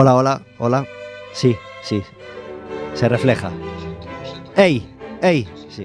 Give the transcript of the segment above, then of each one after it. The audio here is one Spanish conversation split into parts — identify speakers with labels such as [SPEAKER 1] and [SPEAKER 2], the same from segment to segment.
[SPEAKER 1] Hola, hola, hola. Sí, sí. Se refleja. ¡Ey! ¡Ey! Sí.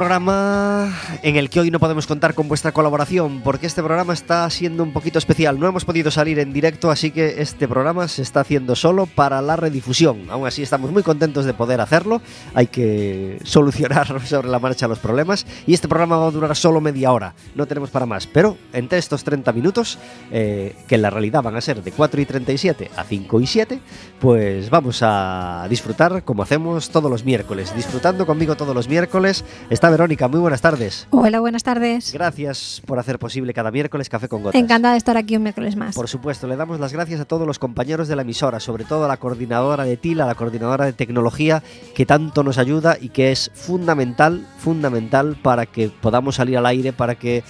[SPEAKER 1] Programa en el que hoy no podemos contar con vuestra colaboración porque este programa está siendo un poquito especial. No hemos podido salir en directo, así que este programa se está haciendo solo para la redifusión. Aún así estamos muy contentos de poder hacerlo. Hay que solucionar sobre la marcha los problemas y este programa va a durar solo media hora. No tenemos para más, pero entre estos 30 minutos, eh, que en la realidad van a ser de 4 y 37 a 5 y 7, pues vamos a disfrutar como hacemos todos los miércoles. Disfrutando conmigo todos los miércoles Está Verónica, muy buenas tardes.
[SPEAKER 2] Hola, buenas tardes.
[SPEAKER 1] Gracias por hacer posible cada miércoles Café con Gotas.
[SPEAKER 2] Encantada de estar aquí un miércoles más.
[SPEAKER 1] Por supuesto, le damos las gracias a todos los compañeros de la emisora, sobre todo a la coordinadora de TIL, a la coordinadora de tecnología, que tanto nos ayuda y que es fundamental, fundamental para que podamos salir al aire, para que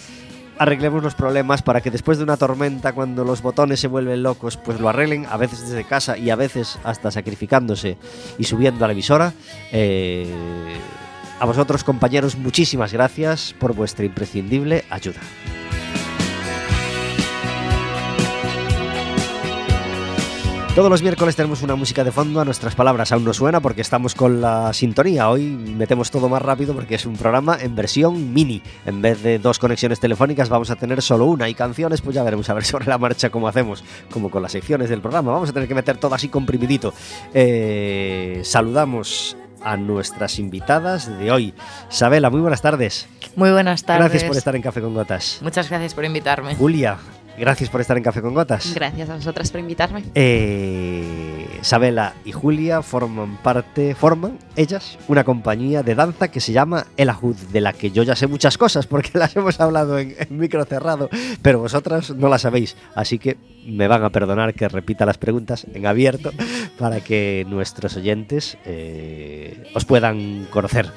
[SPEAKER 1] arreglemos los problemas para que después de una tormenta, cuando los botones se vuelven locos, pues lo arreglen, a veces desde casa y a veces hasta sacrificándose y subiendo a la emisora. Eh, a vosotros, compañeros, muchísimas gracias por vuestra imprescindible ayuda. Todos los miércoles tenemos una música de fondo, a nuestras palabras aún no suena porque estamos con la sintonía. Hoy metemos todo más rápido porque es un programa en versión mini. En vez de dos conexiones telefónicas vamos a tener solo una y canciones, pues ya veremos a ver sobre la marcha cómo hacemos, como con las secciones del programa. Vamos a tener que meter todo así comprimidito. Eh, saludamos a nuestras invitadas de hoy. Sabela, muy buenas tardes.
[SPEAKER 3] Muy buenas tardes.
[SPEAKER 1] Gracias por estar en Café con Gotas.
[SPEAKER 3] Muchas gracias por invitarme.
[SPEAKER 1] Julia, gracias por estar en Café con Gotas.
[SPEAKER 3] Gracias a vosotras por invitarme.
[SPEAKER 1] Eh, Sabela y Julia forman parte, forman ellas una compañía de danza que se llama El Ajud, de la que yo ya sé muchas cosas porque las hemos hablado en, en micro cerrado, pero vosotras no las sabéis, así que me van a perdonar que repita las preguntas en abierto para que nuestros oyentes eh, os puedan conocer.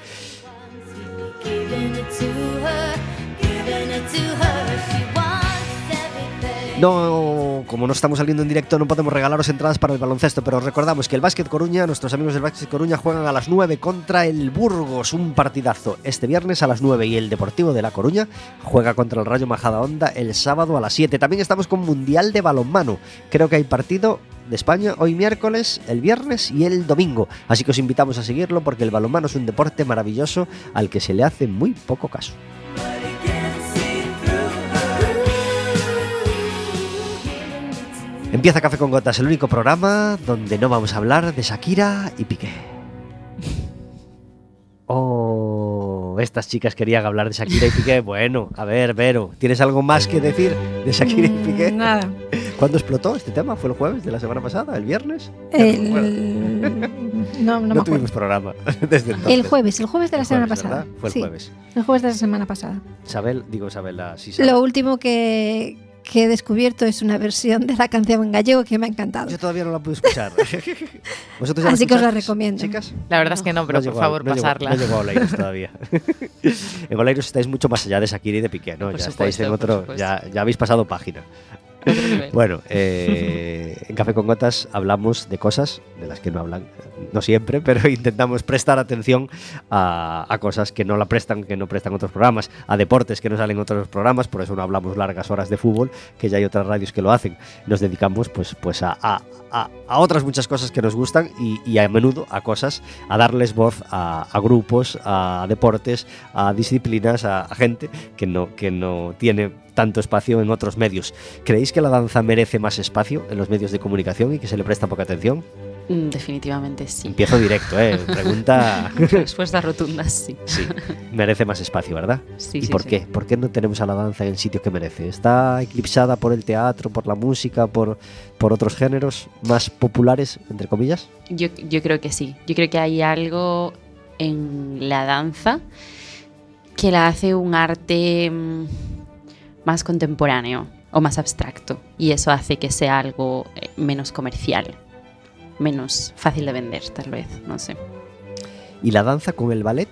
[SPEAKER 1] No, como no estamos saliendo en directo, no podemos regalaros entradas para el baloncesto, pero os recordamos que el Básquet Coruña, nuestros amigos del Básquet Coruña juegan a las 9 contra el Burgos, un partidazo este viernes a las 9 y el Deportivo de La Coruña juega contra el Rayo Majada Onda el sábado a las 7. También estamos con Mundial de Balonmano. Creo que hay partido de España hoy miércoles, el viernes y el domingo. Así que os invitamos a seguirlo porque el balonmano es un deporte maravilloso al que se le hace muy poco caso. Empieza Café con Gotas, el único programa donde no vamos a hablar de Shakira y Piqué. Oh, estas chicas querían hablar de Shakira y Piqué. Bueno, a ver, Vero, ¿tienes algo más que decir de Shakira y Piqué?
[SPEAKER 2] Mm, Nada.
[SPEAKER 1] ¿Cuándo explotó este tema? ¿Fue el jueves de la semana pasada? ¿El viernes?
[SPEAKER 2] El...
[SPEAKER 1] no.
[SPEAKER 2] No, no, me
[SPEAKER 1] tuvimos programa desde entonces.
[SPEAKER 2] El jueves, el jueves de la
[SPEAKER 1] El
[SPEAKER 2] semana
[SPEAKER 1] jueves,
[SPEAKER 2] pasada.
[SPEAKER 1] ¿verdad? Fue el
[SPEAKER 2] Sí,
[SPEAKER 1] jueves.
[SPEAKER 2] el jueves de la semana pasada.
[SPEAKER 1] Isabel, digo Isabela, sí sabe.
[SPEAKER 2] Lo último que, que he descubierto es una versión de la canción en gallego que me ha encantado.
[SPEAKER 1] Yo todavía no la pude escuchar. ¿Vosotros ya
[SPEAKER 2] Así que os la recomiendo.
[SPEAKER 1] Chicas?
[SPEAKER 3] La verdad es que no, pero
[SPEAKER 1] No
[SPEAKER 3] por favor,
[SPEAKER 1] no llegó-
[SPEAKER 3] pasarla.
[SPEAKER 1] no llegó a Oleiros todavía. en Oleiros estáis mucho más allá de Shakira y de Piqué, ¿no?
[SPEAKER 3] Por
[SPEAKER 1] ya estáis en
[SPEAKER 3] supuesto,
[SPEAKER 1] otro.
[SPEAKER 3] supuesto.
[SPEAKER 1] Ya, ya habéis pasado página. Bueno, eh, en Café con Gotas hablamos de cosas de las que no hablan, no siempre, pero intentamos prestar atención a, cosas que no la prestan, que no prestan otros programas, a deportes que no salen en otros programas, por eso no hablamos largas horas de fútbol, que ya hay otras radios que lo hacen. Nos dedicamos pues, pues a, a- a- otras muchas cosas que nos gustan y, y a menudo a cosas, a darles voz a, grupos, a deportes, a disciplinas, a gente que no, que no tiene tanto espacio en otros medios. ¿Creéis que la danza merece más espacio en los medios de comunicación y que se le presta poca atención?
[SPEAKER 4] Mm, Definitivamente sí.
[SPEAKER 1] Empiezo directo, ¿eh? Pregunta...
[SPEAKER 4] Respuesta rotunda, sí.
[SPEAKER 1] Sí, merece más espacio, ¿verdad?
[SPEAKER 4] Sí,
[SPEAKER 1] ¿Y
[SPEAKER 4] sí,
[SPEAKER 1] por
[SPEAKER 4] sí.
[SPEAKER 1] qué? ¿Por qué no tenemos a la danza en el sitio que merece? ¿Está eclipsada por el teatro, por la música, por, por otros géneros más populares, entre comillas?
[SPEAKER 4] Yo, yo creo que sí. Yo creo que hay algo en la danza que la hace un arte mm, más contemporáneo o más abstracto. Y eso hace que sea algo eh, menos comercial, menos fácil de vender, tal vez. No sé.
[SPEAKER 1] ¿Y la danza con el ballet?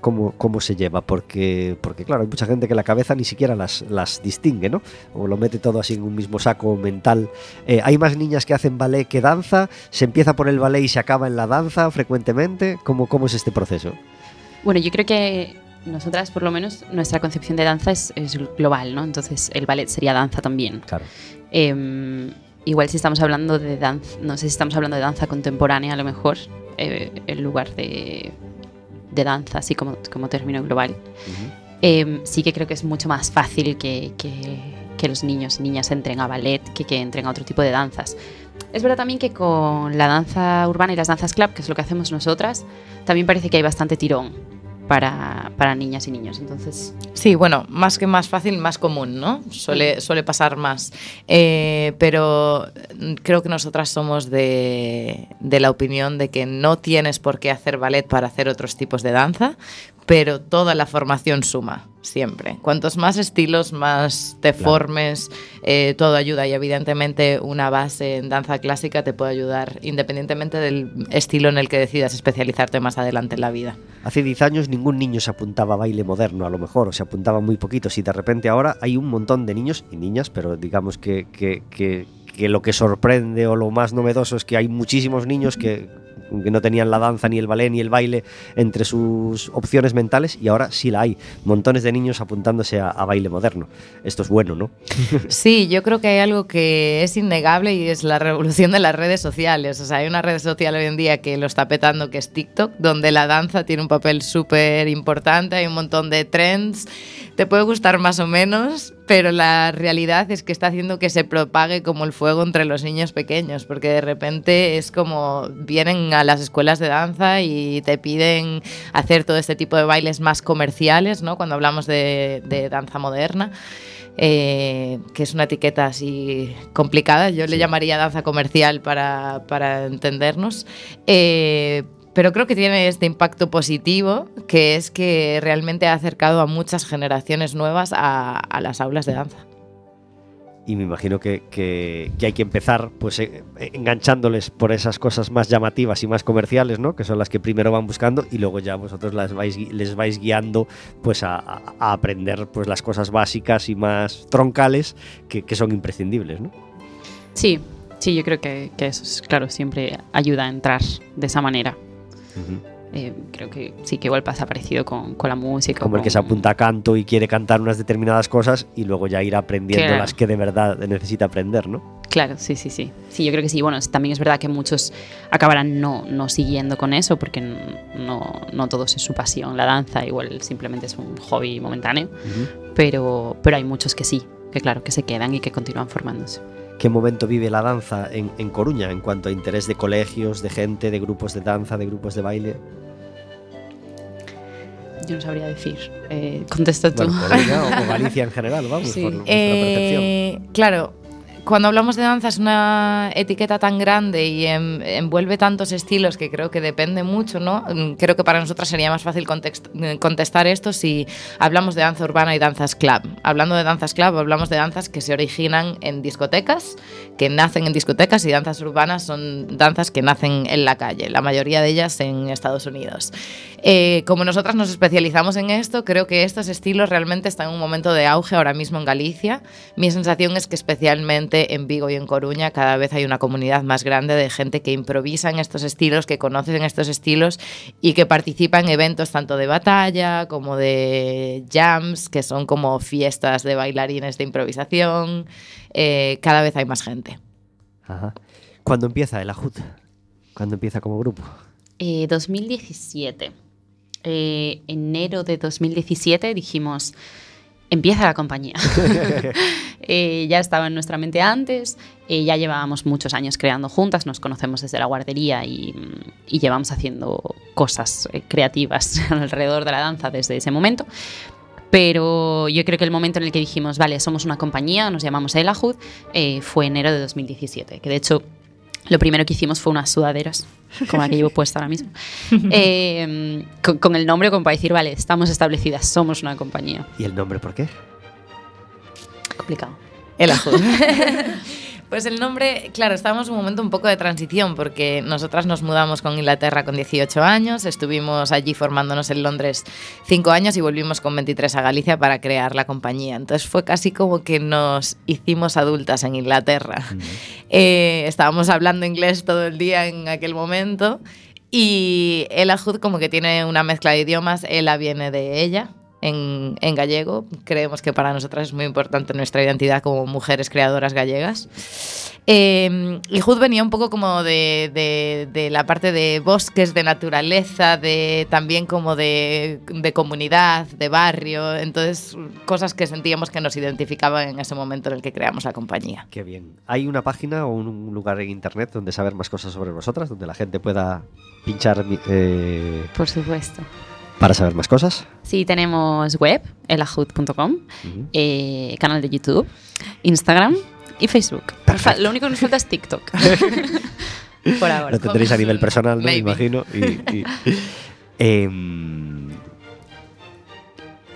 [SPEAKER 1] ¿Cómo, cómo se lleva? Porque, porque, claro, hay mucha gente que la cabeza ni siquiera las, las distingue, ¿no? O lo mete todo así en un mismo saco mental. Eh, ¿Hay más niñas que hacen ballet que danza? ¿Se empieza por el ballet y se acaba en la danza frecuentemente? ¿Cómo, cómo es este proceso?
[SPEAKER 4] Bueno, yo creo que nosotras, por lo menos, nuestra concepción de danza es, es global, ¿no? Entonces, el ballet sería danza también.
[SPEAKER 1] Claro.
[SPEAKER 4] Eh, igual si estamos hablando de danza, no sé si estamos hablando de danza contemporánea a lo mejor, eh, en lugar de, de danza, así como, como término global. Eh, sí que creo que es mucho más fácil que, que- que los niños y niñas entren a ballet que que entren a otro tipo de danzas. Es verdad también que con la danza urbana y las danzas club, que es lo que hacemos nosotras, también parece que hay bastante tirón para, para niñas y niños. Entonces,
[SPEAKER 3] Sí, bueno, más que más fácil, más común, ¿no? Suele, suele pasar más. Eh, pero creo que nosotras somos de, de la opinión de que no tienes por qué hacer ballet para hacer otros tipos de danza, pero toda la formación suma, siempre. Cuantos más estilos, más te
[SPEAKER 1] Claro.
[SPEAKER 3] formes, eh, todo ayuda. Y evidentemente una base en danza clásica te puede ayudar independientemente del estilo en el que decidas especializarte más adelante en la vida.
[SPEAKER 1] Hace 10 años ningún niño se apuntaba a baile moderno, a lo mejor, o se apuntaba muy poquitos, y de repente ahora hay un montón de niños y niñas, pero digamos que, que, que- que lo que sorprende o lo más novedoso es que hay muchísimos niños que, que no tenían la danza, ni el ballet, ni el baile entre sus opciones mentales, y ahora sí la hay. Montones de niños apuntándose a, a baile moderno. Esto es bueno, ¿no?
[SPEAKER 3] Sí, yo creo que hay algo que es innegable y es la revolución de las redes sociales. O sea, hay una red social hoy en día que lo está petando, que es TikTok, donde la danza tiene un papel súper importante, hay un montón de trends. Te puede gustar más o menos, pero la realidad es que está haciendo que se propague como el fuego entre los niños pequeños, porque de repente es como vienen a las escuelas de danza y te piden hacer todo este tipo de bailes más comerciales, ¿no? Cuando hablamos de, de danza moderna eh, que es una etiqueta así complicada. Yo le llamaría danza comercial para, para entendernos. Eh, pero creo que tiene este impacto positivo, que es que realmente ha acercado a muchas generaciones nuevas a, a las aulas de danza.
[SPEAKER 1] Y me imagino que, que- que hay que empezar pues eh, enganchándoles por esas cosas más llamativas y más comerciales, ¿no? Que son las que primero van buscando y luego ya vosotros las vais, gui- les vais guiando pues a, a- a aprender pues las cosas básicas y más troncales que, que son imprescindibles, ¿no?
[SPEAKER 4] sí, sí, yo creo que, que eso es, claro, siempre ayuda a entrar de esa manera. Eh, creo que sí, que igual pasa parecido con, con la música.
[SPEAKER 1] Como el que se apunta a canto y quiere cantar unas determinadas cosas y luego ya ir aprendiendo
[SPEAKER 4] Claro.
[SPEAKER 1] las que de verdad necesita aprender, ¿no?
[SPEAKER 4] Claro, sí, sí, sí. Sí, yo creo que sí. Bueno, también es verdad que muchos acabarán no, no siguiendo con eso porque no, no todos es su pasión la danza, igual simplemente es un hobby momentáneo, pero, pero hay muchos que sí, que claro, que se quedan y que continúan formándose.
[SPEAKER 1] ¿Qué momento vive la danza en, en Coruña en cuanto a interés de colegios, de gente, de grupos de danza, de grupos de baile?
[SPEAKER 4] Yo no sabría decir. Eh, contesta tú.
[SPEAKER 1] Bueno, Coruña o, Galicia en general, vamos,
[SPEAKER 4] Sí.
[SPEAKER 1] por nuestra percepción.
[SPEAKER 3] Eh, claro, cuando hablamos de danza es una etiqueta tan grande y en- envuelve tantos estilos que creo que depende mucho, ¿no? Mm, Creo que para nosotras sería más fácil context- contestar esto si hablamos de danza urbana y danzas club. Hablando de danzas club, hablamos de danzas que se originan en discotecas, que nacen en discotecas y danzas urbanas son danzas que nacen en la calle, la mayoría de ellas en Estados Unidos. Eh, como nosotras nos especializamos en esto, creo que estos estilos realmente están en un momento de auge ahora mismo en Galicia. Mi sensación es que especialmente en Vigo y en Coruña cada vez hay una comunidad más grande de gente que improvisa en estos estilos, que conocen estos estilos y que participa en eventos tanto de batalla como de jams, que son como fiestas de bailarines de improvisación. Eh, cada vez hay más gente.
[SPEAKER 1] Ajá. ¿Cuándo empieza el Ajut? ¿Cuándo empieza como grupo?
[SPEAKER 4] Eh, 2017. Eh, enero de 2017 dijimos, empieza la compañía. Eh, ya estaba en nuestra mente antes, eh, ya llevábamos muchos años creando juntas, nos conocemos desde la guardería y, llevamos haciendo cosas eh, creativas alrededor de la danza desde ese momento. Pero yo creo que el momento en el que dijimos, vale, somos una compañía, nos llamamos Elahud, fue enero de 2017, que de hecho lo primero que hicimos fue unas sudaderas, como la que llevo puesta ahora mismo, eh, con, con el nombre como para decir, vale, estamos establecidas, somos una compañía.
[SPEAKER 1] ¿Y el nombre por qué?
[SPEAKER 4] Complicado.
[SPEAKER 3] El Ajud. Pues el nombre, claro, estábamos en un momento un poco de transición porque nosotras nos mudamos con Inglaterra con 18 años, estuvimos allí formándonos en Londres 5 años y volvimos con 23 a Galicia para crear la compañía. Entonces fue casi como que nos hicimos adultas en Inglaterra. Eh, estábamos hablando inglés todo el día en aquel momento y el Ajud como que tiene una mezcla de idiomas, Ela viene de ella, en, en, gallego. Creemos que para nosotras es muy importante nuestra identidad como mujeres creadoras gallegas. Eh, y Hood venía un poco como de, de, de, la parte de bosques, de naturaleza, de también como de, de, comunidad, de barrio. Entonces, cosas que sentíamos que nos identificaban en ese momento en el que creamos la compañía.
[SPEAKER 1] Qué bien. ¿Hay una página o un lugar en internet donde saber más cosas sobre vosotras, donde la gente pueda pinchar? Eh...
[SPEAKER 4] Por supuesto.
[SPEAKER 1] ¿Para saber más cosas?
[SPEAKER 4] Sí, tenemos web, elahud.com, uh -huh. eh, canal de YouTube, Instagram y Facebook. Perfecto. Lo único que nos falta es TikTok. Por ahora.
[SPEAKER 1] Lo tendréis a nivel personal, ¿no? Me imagino. Y, y, eh,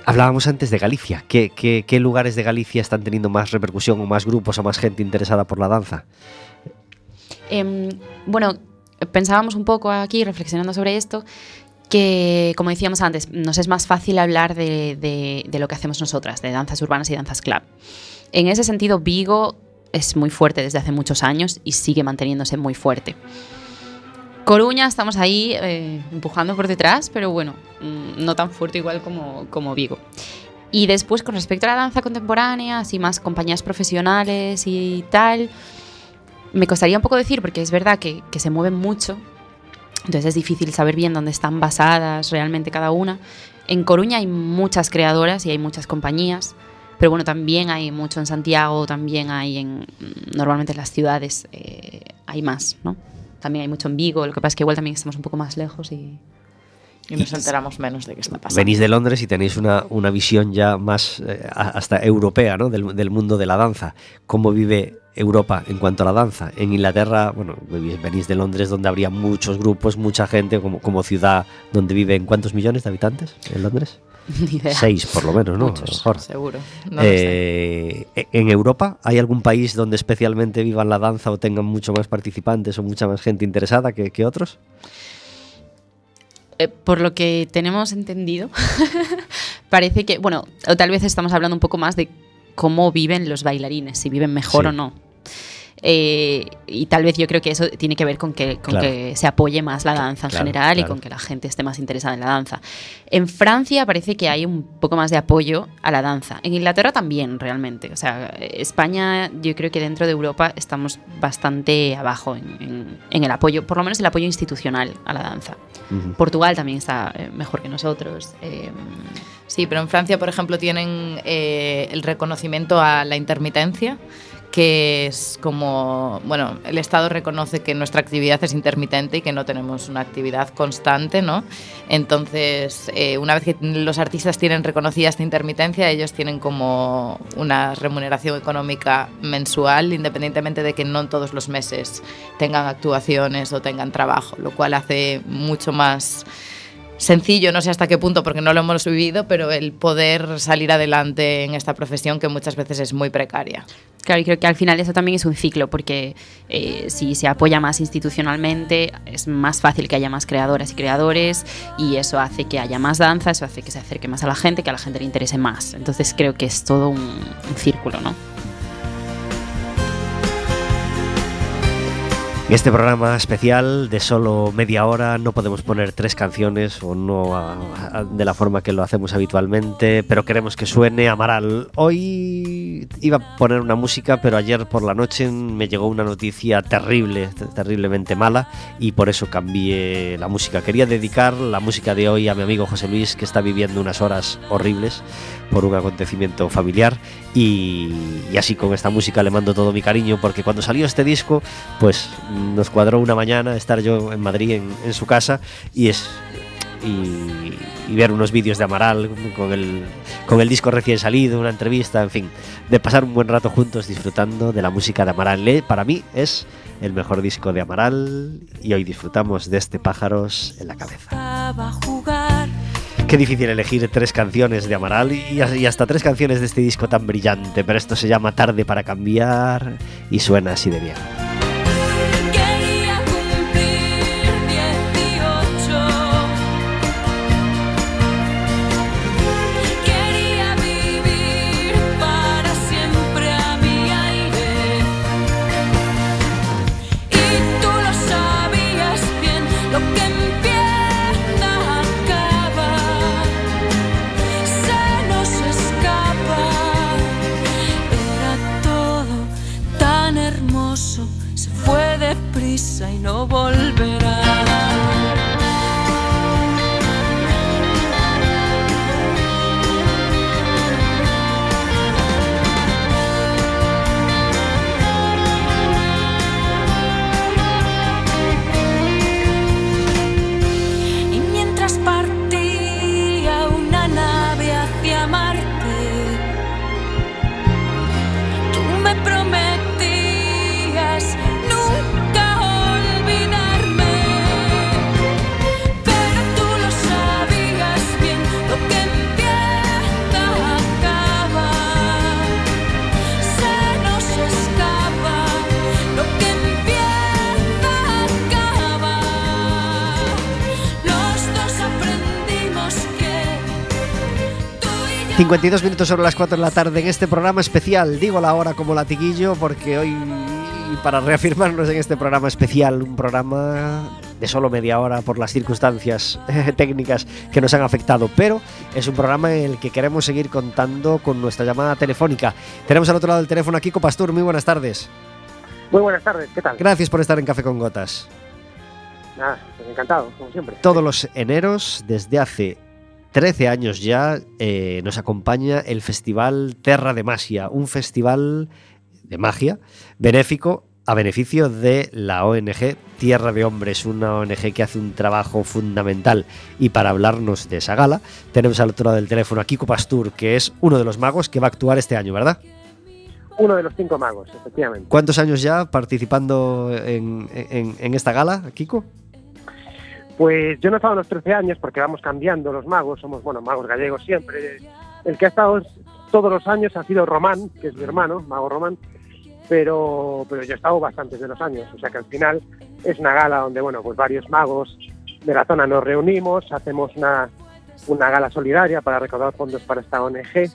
[SPEAKER 1] hablábamos antes de Galicia. ¿Qué, ¿Qué, qué, lugares de Galicia están teniendo más repercusión o más grupos o más gente interesada por la danza?
[SPEAKER 4] Eh, bueno, pensábamos un poco aquí, reflexionando sobre esto, que, como decíamos antes, nos es más fácil hablar de, lo que hacemos nosotras, de danzas urbanas y danzas club. En ese sentido, Vigo es muy fuerte desde hace muchos años y sigue manteniéndose muy fuerte. Coruña estamos ahí eh, empujando por detrás, pero bueno, mm, no tan fuerte igual como, como Vigo. Y después, con respecto a la danza contemporánea, así más compañías profesionales y tal, me costaría un poco decir, porque es verdad que se mueven mucho, entonces es difícil saber bien dónde están basadas realmente cada una. En Coruña hay muchas creadoras y hay muchas compañías, pero bueno, también hay mucho en Santiago, también hay en, normalmente en las ciudades eh, hay más, ¿no? También hay mucho en Vigo, lo que pasa es que igual también estamos un poco más lejos y...
[SPEAKER 3] Y nos enteramos menos de qué está pasando.
[SPEAKER 1] Venís de Londres y tenéis una, una visión ya más eh, hasta europea ¿no? del, del mundo de la danza. ¿Cómo vive Europa en cuanto a la danza. En Inglaterra, bueno, venís de Londres donde habría muchos grupos, mucha gente, como, como ciudad donde viven cuántos millones de habitantes en Londres.
[SPEAKER 4] Ni idea.
[SPEAKER 1] Seis, por lo menos, ¿no?
[SPEAKER 3] Muchos,
[SPEAKER 1] mejor.
[SPEAKER 3] seguro. No
[SPEAKER 1] eh, ¿En Europa hay algún país donde especialmente vivan la danza o tengan mucho más participantes o mucha más gente interesada que, que otros?
[SPEAKER 4] Eh, por lo que tenemos entendido, parece que, bueno, o tal vez estamos hablando un poco más de cómo viven los bailarines, si viven mejor sí. o no. Eh, y tal vez yo creo que eso tiene que ver con que, con claro. que se apoye más la danza en claro, general claro. y con que la gente esté más interesada en la danza. En Francia parece que hay un poco más de apoyo a la danza. En Inglaterra también, realmente. O sea, España, yo creo que dentro de Europa estamos bastante abajo en, en, en el apoyo, por lo menos el apoyo institucional a la danza. Uh -huh. Portugal también está eh, mejor que nosotros. Eh,
[SPEAKER 3] Sí, pero en Francia, por ejemplo, tienen eh, el reconocimiento a la intermitencia, que es como, bueno, el Estado reconoce que nuestra actividad es intermitente y que no tenemos una actividad constante, ¿no? Entonces, eh, una vez que los artistas tienen reconocida esta intermitencia, ellos tienen como una remuneración económica mensual, independientemente de que no todos los meses tengan actuaciones o tengan trabajo, lo cual hace mucho más sencillo, no sé hasta qué punto porque no lo hemos vivido, pero el poder salir adelante en esta profesión que muchas veces es muy precaria.
[SPEAKER 4] Claro, y creo que al final eso también es un ciclo, porque eh, si se apoya más institucionalmente, es más fácil que haya más creadoras y creadores, y eso hace que haya más danza, eso hace que se acerque más a la gente, que a la gente le interese más. Entonces creo que es todo un, un círculo, ¿no?
[SPEAKER 1] En este programa especial de solo media hora no podemos poner tres canciones o no de la forma que lo hacemos habitualmente, pero queremos que suene Amaral. Hoy iba a poner una música, pero ayer por la noche me llegó una noticia terrible, terriblemente mala, y por eso cambié la música. Quería dedicar la música de hoy a mi amigo José Luis, que está viviendo unas horas horribles por un acontecimiento familiar, y, así con esta música le mando todo mi cariño, porque cuando salió este disco, pues nos cuadró una mañana estar yo en Madrid en, su casa y es y, ver unos vídeos de Amaral con el, con el disco recién salido, una entrevista, en fin, de pasar un buen rato juntos disfrutando de la música de Amaral. Para mí es el mejor disco de Amaral y hoy disfrutamos de este Pájaros en la cabeza. Qué difícil elegir tres canciones de Amaral y, hasta tres canciones de este disco tan brillante, pero esto se llama Tarde para cambiar y suena así de bien. 52 minutos sobre las 4 de la tarde en este programa especial. Digo la hora como latiguillo porque hoy, para reafirmarnos en este programa especial, un programa de solo media hora por las circunstancias técnicas que nos han afectado, pero es un programa en el que queremos seguir contando con nuestra llamada telefónica. Tenemos al otro lado del teléfono a Kiko Pastur. Muy buenas tardes.
[SPEAKER 5] Muy buenas tardes, ¿qué tal?
[SPEAKER 1] Gracias por estar en Café con Gotas.
[SPEAKER 5] Nada, pues encantado, como siempre.
[SPEAKER 1] Todos los eneros, desde hace 13 años ya eh, nos acompaña el Festival Terra de Magia, un festival de magia benéfico a beneficio de la ONG Tierra de Hombres, una ONG que hace un trabajo fundamental. Y para hablarnos de esa gala, tenemos al otro lado del teléfono a Kiko Pastur, que es uno de los magos que va a actuar este año, ¿verdad?
[SPEAKER 5] Uno de los cinco magos, efectivamente.
[SPEAKER 1] ¿Cuántos años ya participando en, en esta gala, Kiko?
[SPEAKER 5] Pues yo no he estado a los 13 años porque vamos cambiando los magos, somos, bueno, magos gallegos siempre. El que ha estado todos los años ha sido Román, que es mi hermano, mago Román, pero, pero yo he estado bastantes de los años, o sea que al final es una gala donde, bueno, pues varios magos de la zona nos reunimos, hacemos una, una gala solidaria para recaudar fondos para esta ONG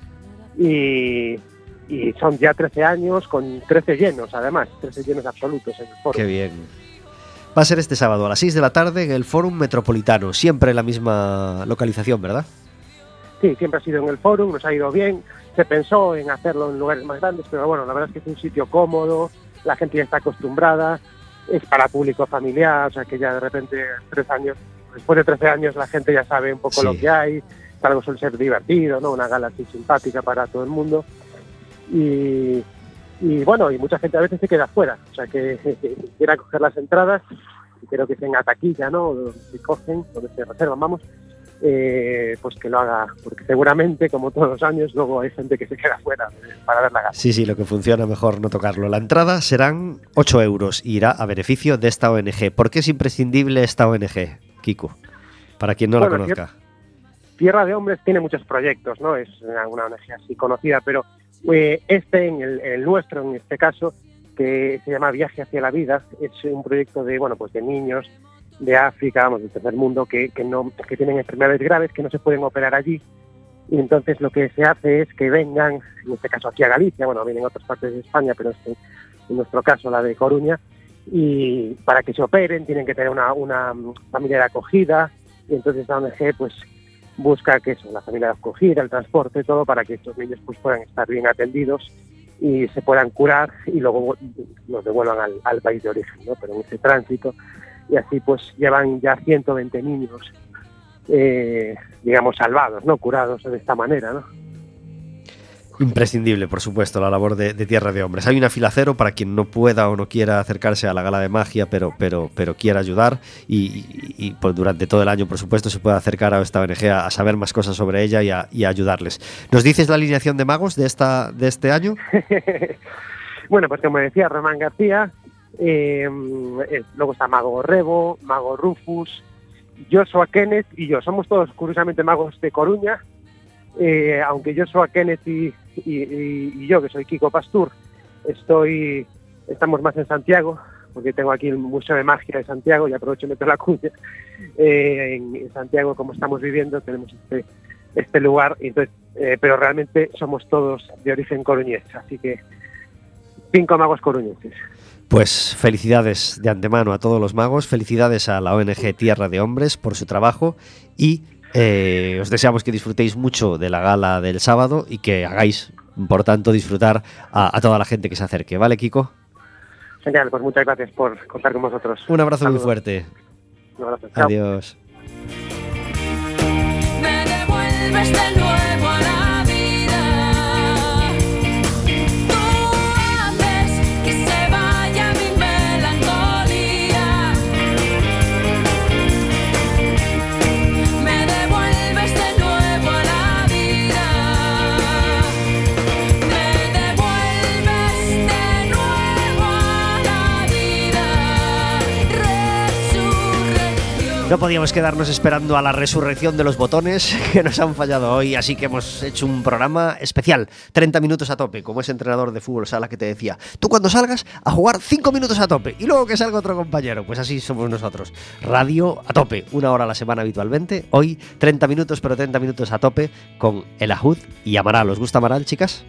[SPEAKER 5] y, y son ya 13 años con 13 llenos, además, 13 llenos absolutos en el foro.
[SPEAKER 1] Qué bien va a ser este sábado a las 6 de la tarde en el Fórum Metropolitano, siempre en la misma localización, ¿verdad?
[SPEAKER 5] Sí, siempre ha sido en el Fórum, nos ha ido bien. Se pensó en hacerlo en lugares más grandes, pero bueno, la verdad es que es un sitio cómodo, la gente ya está acostumbrada, es para público familiar, o sea que ya de repente, tres años, después de 13 años, la gente ya sabe un poco lo que hay, algo suele ser divertido, ¿no? Una gala así simpática para todo el mundo. Y, y bueno, y mucha gente a veces se queda fuera, o sea que quiera coger las entradas, y creo que tenga taquilla, ¿no? Se cogen, donde se reservan, vamos, eh, pues que lo haga, porque seguramente, como todos los años, luego hay gente que se queda fuera para ver la gala.
[SPEAKER 1] Sí, sí, lo que funciona mejor no tocarlo. La entrada serán 8 euros y irá a beneficio de esta ONG. ¿Por qué es imprescindible esta ONG, Kiko? Para quien no la conozca.
[SPEAKER 5] Tierra de Hombres tiene muchos proyectos, ¿no? Es una ONG así conocida, pero este, en el, nuestro, en este caso, que se llama Viaje hacia la Vida, es un proyecto de, bueno, pues de niños de África, vamos, del tercer mundo, que, que, no, que tienen enfermedades graves, que no se pueden operar allí. Y entonces lo que se hace es que vengan, en este caso aquí a Galicia, bueno, vienen otras partes de España, pero este, en nuestro caso la de Coruña, y para que se operen tienen que tener una, una familia de acogida y entonces la ONG pues busca que eso, la familia de acogida, el transporte, todo para que estos niños pues puedan estar bien atendidos y se puedan curar y luego los devuelvan al, país de origen, ¿no? Pero en ese tránsito y así pues llevan ya 120 niños eh, digamos salvados, ¿no? Curados de esta manera, ¿no?
[SPEAKER 1] Imprescindible, por supuesto, la labor de, Tierra de Hombres. Hay una fila cero para quien no pueda o no quiera acercarse a la gala de magia, pero, pero, pero quiera ayudar. Y, pues durante todo el año, por supuesto, se puede acercar a esta ONG a, saber más cosas sobre ella y a, y ayudarles. ¿Nos dices la alineación de magos de, esta, de este año?
[SPEAKER 5] bueno, pues como decía Román García, eh, luego está Mago Rebo, Mago Rufus, Joshua Kenneth y yo. Somos todos, curiosamente, magos de Coruña. Eh, aunque Joshua Kenneth y, y, yo, que soy Kiko Pastur, estoy, estamos más en Santiago, porque tengo aquí el Museo de Magia de Santiago y aprovecho y meto la cuña. Eh, en, en, Santiago, como estamos viviendo, tenemos este, este lugar, entonces, eh, pero realmente somos todos de origen coruñés, así que cinco magos coruñeses.
[SPEAKER 1] Pues felicidades de antemano a todos los magos, felicidades a la ONG Tierra de Hombres por su trabajo y eh, os deseamos que disfrutéis mucho de la gala del sábado y que hagáis, por tanto, disfrutar a, a toda la gente que se acerque. ¿Vale, Kiko?
[SPEAKER 5] Genial, pues muchas gracias por contar con vosotros.
[SPEAKER 1] Un abrazo Saludos. muy fuerte.
[SPEAKER 5] Un abrazo. Chao.
[SPEAKER 1] Adiós.
[SPEAKER 6] Me
[SPEAKER 1] podíamos quedarnos esperando a la resurrección de los botones que nos han fallado hoy, así que hemos hecho un programa especial, 30 minutos a tope, como ese entrenador de fútbol sala que te decía, tú cuando salgas a jugar 5 minutos a tope y luego que salga otro compañero, pues así somos nosotros. Radio a tope, una hora a la semana habitualmente, hoy 30 minutos, pero 30 minutos a tope con El Ajud y Amaral. ¿Os gusta Amaral, chicas?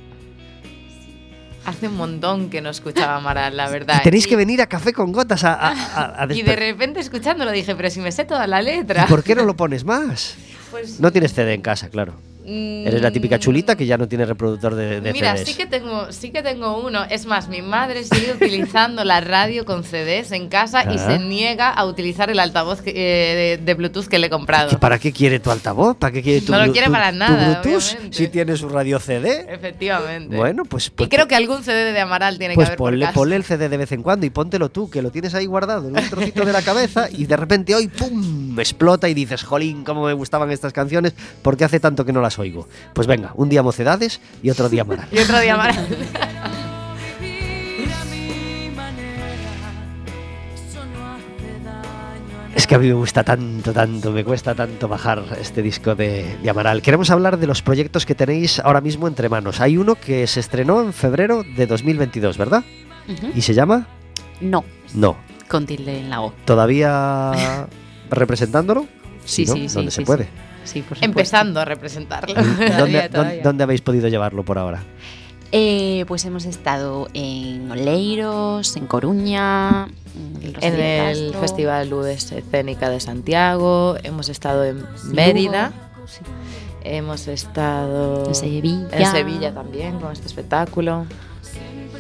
[SPEAKER 3] Hace un montón que no escuchaba Amaral, la verdad.
[SPEAKER 1] Y tenéis y, que venir a Café con Gotas a, a, a
[SPEAKER 3] Y de repente escuchándolo dije, pero si me sé toda la letra.
[SPEAKER 1] ¿Y por qué no lo pones más?
[SPEAKER 3] Pues,
[SPEAKER 1] no tienes CD en casa, claro.
[SPEAKER 3] Mm,
[SPEAKER 1] Eres la típica chulita que ya no tiene reproductor de, de
[SPEAKER 3] Mira,
[SPEAKER 1] CDs.
[SPEAKER 3] sí que tengo, sí que tengo uno. Es más, mi madre sigue utilizando la radio con CDs en casa
[SPEAKER 1] Ah.
[SPEAKER 3] y se niega a utilizar el altavoz que- eh, de, de Bluetooth que le he comprado.
[SPEAKER 1] ¿Que ¿Para qué quiere tu altavoz? ¿Para qué quiere tu
[SPEAKER 3] No lo quiere
[SPEAKER 1] tu-
[SPEAKER 3] para
[SPEAKER 1] tu
[SPEAKER 3] nada,
[SPEAKER 1] Bluetooth? Si tiene su radio CD.
[SPEAKER 3] Efectivamente.
[SPEAKER 1] Bueno, pues, pues
[SPEAKER 3] y creo que algún CD de Amaral tiene
[SPEAKER 1] Pues
[SPEAKER 3] que haber por
[SPEAKER 1] ponle, ponle el CD de vez en cuando y póntelo tú, que lo tienes ahí guardado en un trocito de la cabeza y de repente hoy ¡pum! explota y dices, jolín, cómo me gustaban estas canciones, porque hace tanto que no las oigo. Pues venga, un día mocedades y otro día Amaral.
[SPEAKER 3] Y otro día Amaral.
[SPEAKER 1] Es que a mí me gusta tanto, tanto, me cuesta tanto bajar este disco de, de, Amaral. Queremos hablar de los proyectos que tenéis ahora mismo entre manos. Hay uno que se estrenó en febrero de 2022, ¿verdad?
[SPEAKER 4] Uh -huh.
[SPEAKER 1] ¿Y se llama?
[SPEAKER 4] No.
[SPEAKER 1] No.
[SPEAKER 4] Con tilde en la O.
[SPEAKER 1] ¿Todavía representándolo?
[SPEAKER 4] Sí,
[SPEAKER 1] ¿no?
[SPEAKER 4] sí, sí.
[SPEAKER 1] ¿Dónde
[SPEAKER 4] sí,
[SPEAKER 1] se puede?
[SPEAKER 4] Sí, por
[SPEAKER 3] Empezando a representarlo.
[SPEAKER 1] ¿Dónde,
[SPEAKER 3] todavía,
[SPEAKER 1] ¿dónde, ¿Dónde habéis podido llevarlo por ahora?
[SPEAKER 4] Eh, pues hemos estado en Oleiros, en Coruña,
[SPEAKER 3] en el Castro. Festival Ludes Escénica de Santiago, hemos estado en Mérida, sí. hemos estado
[SPEAKER 4] en Sevilla.
[SPEAKER 3] en Sevilla también con este espectáculo.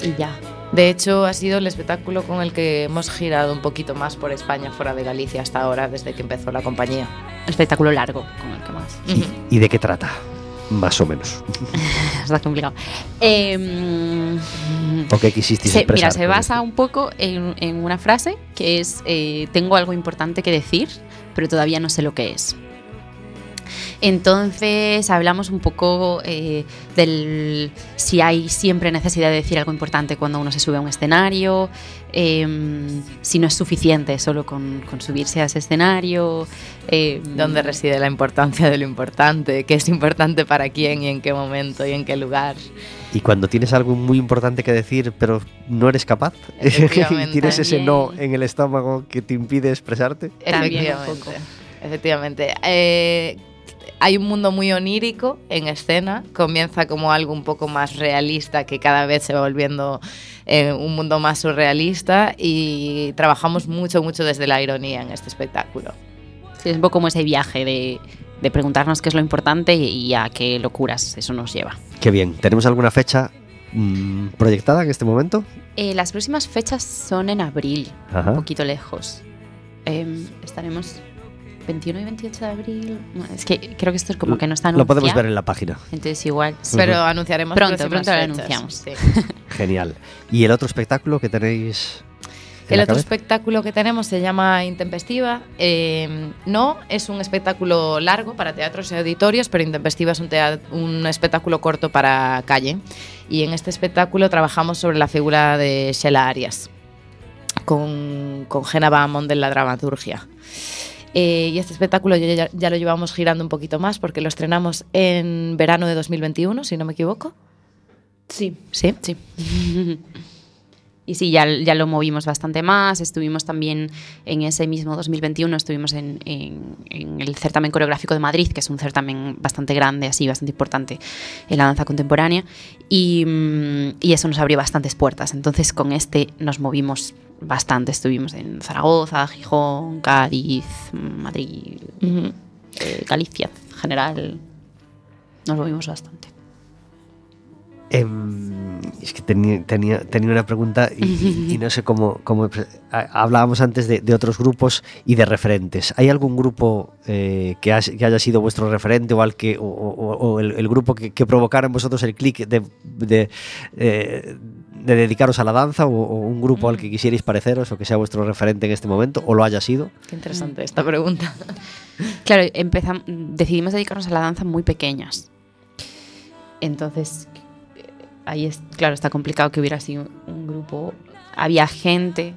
[SPEAKER 4] Y ya.
[SPEAKER 3] De hecho, ha sido el espectáculo con el que hemos girado un poquito más por España, fuera de Galicia, hasta ahora, desde que empezó la compañía.
[SPEAKER 4] Espectáculo largo, con el que más.
[SPEAKER 1] ¿Y, ¿y de qué trata? Más o menos.
[SPEAKER 4] Está complicado. Eh,
[SPEAKER 1] ¿O qué quisisteis
[SPEAKER 4] se,
[SPEAKER 1] expresar?
[SPEAKER 4] Mira, se basa un poco en, en una frase que es: eh, Tengo algo importante que decir, pero todavía no sé lo que es. Entonces hablamos un poco eh, del si hay siempre necesidad de decir algo importante cuando uno se sube a un escenario, eh, si no es suficiente solo con, con subirse a ese escenario. Eh,
[SPEAKER 3] ¿Dónde reside la importancia de lo importante? ¿Qué es importante para quién y en qué momento y en qué lugar?
[SPEAKER 1] Y cuando tienes algo muy importante que decir, pero no eres capaz, y tienes ese no en el estómago que te impide expresarte.
[SPEAKER 3] Efectivamente. Efectivamente. Eh, hay un mundo muy onírico en escena, comienza como algo un poco más realista que cada vez se va volviendo eh, un mundo más surrealista y trabajamos mucho, mucho desde la ironía en este espectáculo.
[SPEAKER 4] Sí, es un poco como ese viaje de, de preguntarnos qué es lo importante y a qué locuras eso nos lleva.
[SPEAKER 1] Qué bien. ¿Tenemos alguna fecha mm, proyectada en este momento?
[SPEAKER 4] Eh, las próximas fechas son en abril,
[SPEAKER 1] Ajá.
[SPEAKER 4] un poquito lejos. Em, estaremos 21 y 28 de abril. Es que creo que esto es como que no está
[SPEAKER 1] Lo podemos
[SPEAKER 4] anunciado,
[SPEAKER 1] ver en la página.
[SPEAKER 4] Entonces igual...
[SPEAKER 3] Pero anunciaremos
[SPEAKER 4] Pronto, pronto lo anunciamos.
[SPEAKER 3] Sí.
[SPEAKER 1] Genial. ¿Y el otro espectáculo que tenéis? en
[SPEAKER 3] El otro
[SPEAKER 1] cabeza?
[SPEAKER 3] espectáculo que tenemos se llama Intempestiva. Eh, no es un espectáculo largo para teatros y auditorios, pero Intempestiva es un, un espectáculo corto para calle. Y en este espectáculo trabajamos sobre la figura de Sheila Arias, con, con Gena Bahamond en la dramaturgia. Eh, y este espectáculo ya, lo llevamos girando un poquito más porque lo estrenamos en verano de 2021, si no me equivoco.
[SPEAKER 4] Sí,
[SPEAKER 3] Sí.
[SPEAKER 4] sí. Y sí, ya, ya lo movimos bastante más. Estuvimos también en ese mismo 2021, estuvimos en, en- en el certamen coreográfico de Madrid, que es un certamen bastante grande, así, bastante importante en la danza contemporánea. Y, mm, y eso nos abrió bastantes puertas. Entonces con este nos movimos bastante. Estuvimos en Zaragoza, Gijón, Cádiz, Madrid, eh, Galicia en general. Nos movimos bastante.
[SPEAKER 1] Em, es que tenía, tenía, tenía una pregunta y, y- y no sé cómo... cómo hablábamos antes de, de otros grupos y de referentes. ¿Hay algún grupo eh, que, has- que haya sido vuestro referente o, al que, o, o- o el, el grupo que, que provocara en vosotros el clic de, de, eh, de dedicaros a la danza o, o un grupo al que quisierais pareceros o que sea vuestro referente en este momento o lo haya sido?
[SPEAKER 3] Qué interesante esta pregunta.
[SPEAKER 4] Claro, empezam- decidimos dedicarnos a la danza muy pequeñas. Entonces, eh, ahí es, claro, está complicado que hubiera sido un grupo. Había gente,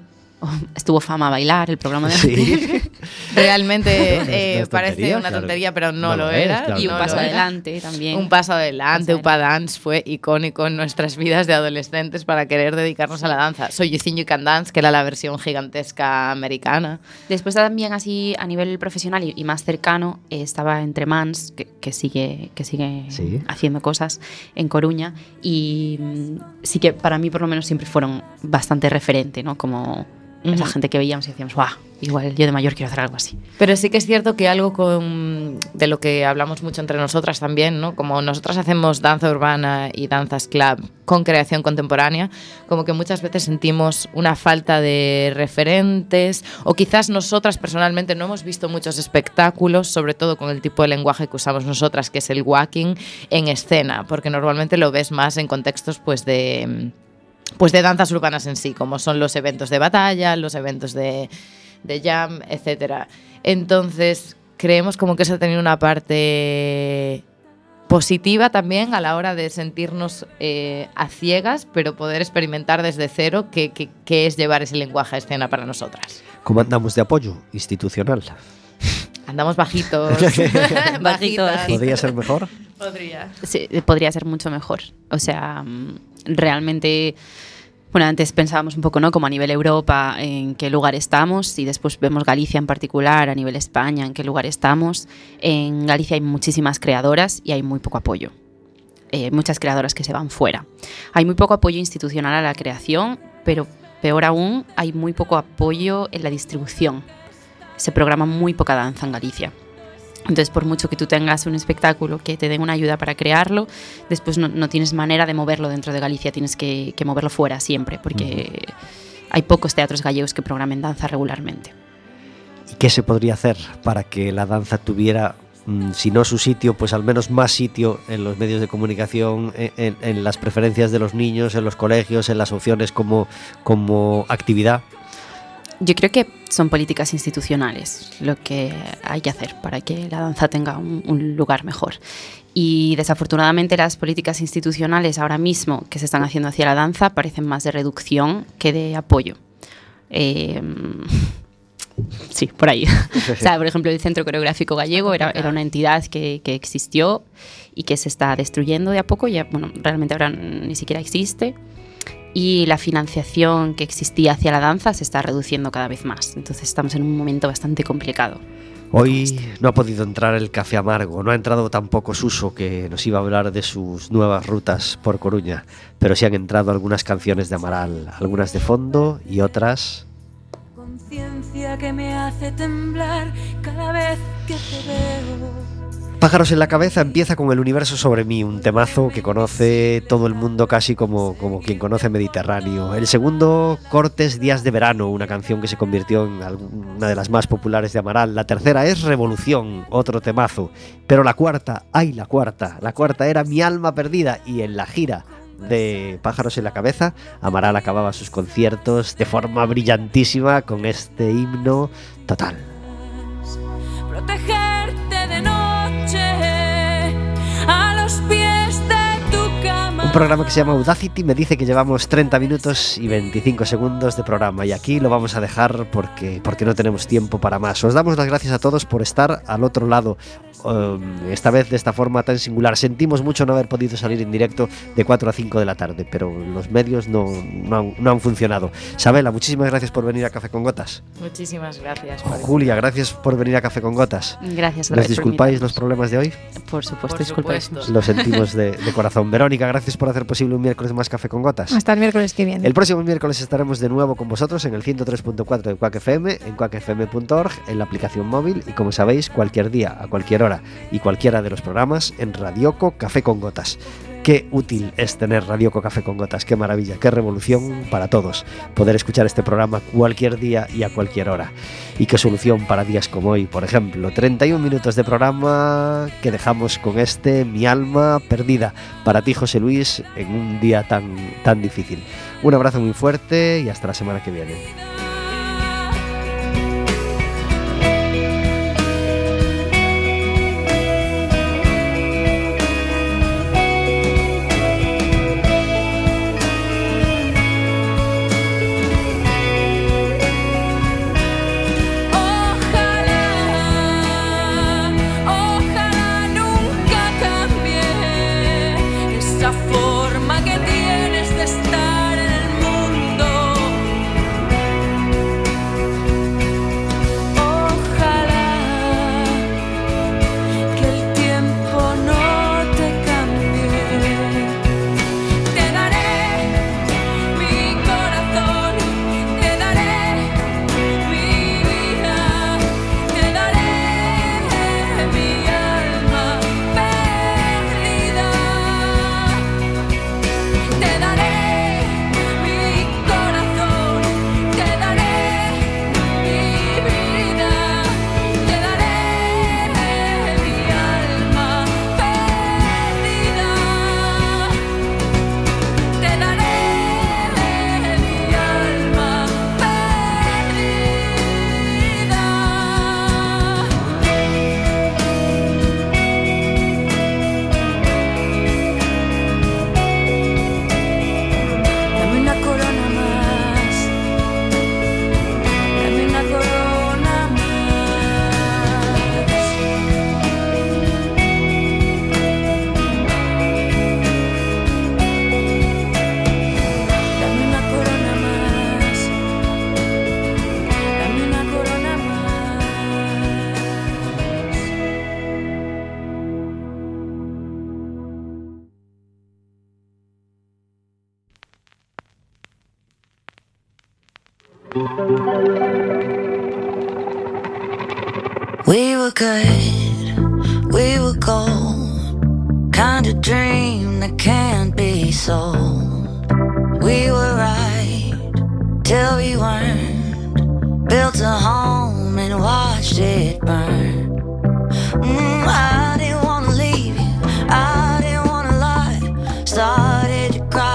[SPEAKER 4] estuvo fama a bailar, el programa de
[SPEAKER 1] Sí.
[SPEAKER 3] Realmente
[SPEAKER 1] No, no es-
[SPEAKER 3] eh,
[SPEAKER 1] no
[SPEAKER 3] parece
[SPEAKER 1] tontería,
[SPEAKER 3] una
[SPEAKER 1] claro.
[SPEAKER 3] tontería, pero no,
[SPEAKER 1] No
[SPEAKER 3] lo,
[SPEAKER 1] lo es,
[SPEAKER 3] era.
[SPEAKER 1] claro.
[SPEAKER 4] y un
[SPEAKER 3] no
[SPEAKER 4] paso adelante también.
[SPEAKER 3] Un paso adelante,
[SPEAKER 4] Paso
[SPEAKER 3] Upa Dance fue icónico en nuestras vidas de adolescentes para querer dedicarnos a la danza. Soy You Think You Can Dance, que era la versión gigantesca americana.
[SPEAKER 4] Después también así a nivel profesional y, y más cercano eh, estaba Entre Mans, que, que sigue, que sigue
[SPEAKER 1] Sí.
[SPEAKER 4] haciendo cosas en Coruña y mm, sí que para mí por lo menos siempre fueron bastante referente, ¿no? Como esa
[SPEAKER 3] Ujú.
[SPEAKER 4] gente que veíamos y decíamos, ¡guau! Igual yo de mayor quiero hacer algo así.
[SPEAKER 3] Pero sí que es cierto que algo con, de lo que hablamos mucho entre nosotras también, ¿no? Como nosotras hacemos danza urbana y danzas club con creación contemporánea, como que muchas veces sentimos una falta de referentes o quizás nosotras personalmente no hemos visto muchos espectáculos, sobre todo con el tipo de lenguaje que usamos nosotras, que es el walking, en escena, porque normalmente lo ves más en contextos pues de pues de danzas urbanas en sí, como son los eventos de batalla, los eventos de, de jam, etcétera. Entonces, creemos como que eso ha tenido una parte positiva también a la hora de sentirnos eh, a ciegas, pero poder experimentar desde cero qué, qué- qué es llevar ese lenguaje a escena para nosotras.
[SPEAKER 1] ¿Cómo andamos de apoyo institucional?
[SPEAKER 3] Andamos bajitos.
[SPEAKER 4] Bajito,
[SPEAKER 3] bajitas.
[SPEAKER 4] bajito.
[SPEAKER 1] ¿Podría ser mejor?
[SPEAKER 3] Podría.
[SPEAKER 4] Sí, podría ser mucho mejor. O sea, mm, realmente, bueno, antes pensábamos un poco, ¿no? Como a nivel Europa, en qué lugar estamos, y después vemos Galicia en particular, a nivel España, en qué lugar estamos. En Galicia hay muchísimas creadoras y hay muy poco apoyo. Eh, muchas creadoras que se van fuera. Hay muy poco apoyo institucional a la creación, pero peor aún, hay muy poco apoyo en la distribución. Se programa muy poca danza en Galicia. Entonces, por mucho que tú tengas un espectáculo que te den una ayuda para crearlo, después no, no tienes manera de moverlo dentro de Galicia, tienes que, que moverlo fuera siempre, porque hay pocos teatros gallegos que programen danza regularmente.
[SPEAKER 1] ¿Y qué se podría hacer para que la danza tuviera, mm, si no su sitio, pues al menos más sitio en los medios de comunicación, en, en- en las preferencias de los niños, en los colegios, en las opciones como, como actividad?
[SPEAKER 4] Yo creo que son políticas institucionales lo que hay que hacer para que la danza tenga un, un lugar mejor. Y desafortunadamente las políticas institucionales ahora mismo que se están haciendo hacia la danza parecen más de reducción que de apoyo. Eh, sí, por ahí. o sea, por ejemplo, el Centro Coreográfico Gallego era, era una entidad que, que existió y que se está destruyendo de a poco. Ya, bueno, realmente ahora ni siquiera existe y la financiación que existía hacia la danza se está reduciendo cada vez más. Entonces estamos en un momento bastante complicado.
[SPEAKER 1] Hoy no ha podido entrar el café amargo, no ha entrado tampoco Suso, que nos iba a hablar de sus nuevas rutas por Coruña, pero sí han entrado algunas canciones de Amaral, algunas de fondo y otras
[SPEAKER 6] Conciencia que me hace temblar cada vez que te veo.
[SPEAKER 1] Pájaros en la cabeza empieza con el universo sobre mí, un temazo que conoce todo el mundo casi como, como quien conoce Mediterráneo. El segundo, Cortes Días de Verano, una canción que se convirtió en una de las más populares de Amaral. La tercera es Revolución, otro temazo. Pero la cuarta, ay la cuarta, la cuarta era Mi alma perdida y en la gira de Pájaros en la cabeza, Amaral acababa sus conciertos de forma brillantísima con este himno total.
[SPEAKER 6] Protegerte de noche
[SPEAKER 1] programa que se llama Audacity me dice que llevamos 30 minutos y 25 segundos de programa y aquí lo vamos a dejar porque, porque no tenemos tiempo para más. Os damos las gracias a todos por estar al otro lado, um, esta vez de esta forma tan singular. Sentimos mucho no haber podido salir en directo de 4 a 5 de la tarde, pero los medios no, no han, no han funcionado. Sabela, muchísimas gracias por venir a Café con Gotas.
[SPEAKER 3] Muchísimas gracias. por
[SPEAKER 1] Julia, gracias por venir a Café con Gotas.
[SPEAKER 4] Gracias,
[SPEAKER 1] ¿Nos
[SPEAKER 4] gracias por
[SPEAKER 1] disculpáis los problemas de hoy?
[SPEAKER 4] Por supuesto,
[SPEAKER 3] Por
[SPEAKER 4] disculpáis.
[SPEAKER 3] supuesto.
[SPEAKER 1] Lo sentimos de, de corazón. Verónica, gracias por hacer posible un miércoles más Café con Gotas.
[SPEAKER 2] Hasta el miércoles que viene.
[SPEAKER 1] El próximo miércoles estaremos de nuevo con vosotros en el 103.4 de Quack FM, en quackfm.org, en la aplicación móvil y como sabéis, cualquier día, a cualquier hora y cualquiera de los programas en Radioco Café con Gotas. Qué útil es tener Radioco Café con Gotas, qué maravilla, qué revolución para todos poder escuchar este programa cualquier día y a cualquier hora. Y qué solución para días como hoy, por ejemplo, 31 minutos de programa que dejamos con este Mi alma perdida para ti José Luis en un día tan tan difícil. Un abrazo muy fuerte y hasta la semana que viene.
[SPEAKER 7] Started to cry,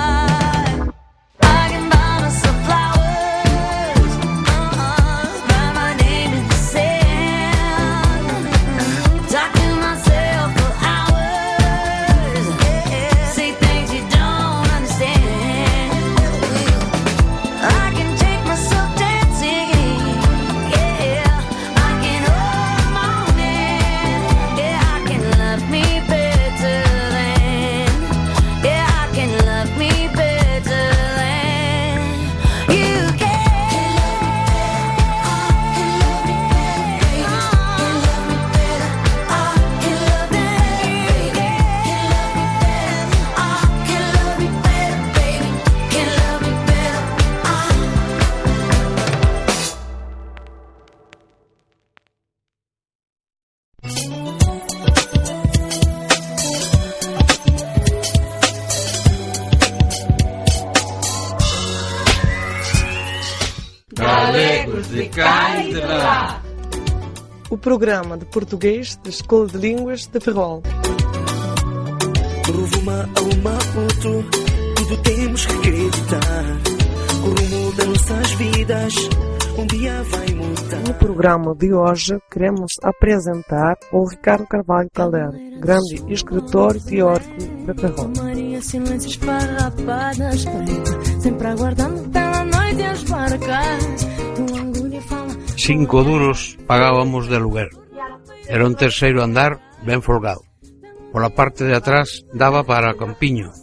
[SPEAKER 8] programa de português da Escola de Línguas de Ferrol.
[SPEAKER 9] Rumo ao Maputo, tudo temos que acreditar. O rumo das nossas vidas, um dia vai mudar.
[SPEAKER 8] No programa de hoje, queremos apresentar o Ricardo Carvalho Caldeira, grande escritor e teórico de Ferrol.
[SPEAKER 10] Maria, silêncio esfarrapado na espreita, sempre aguardando pela noite as barcas.
[SPEAKER 11] Cinco duros pagábamos de aluguer. Era un terceiro andar ben folgado. Pola parte de atrás daba para Campiño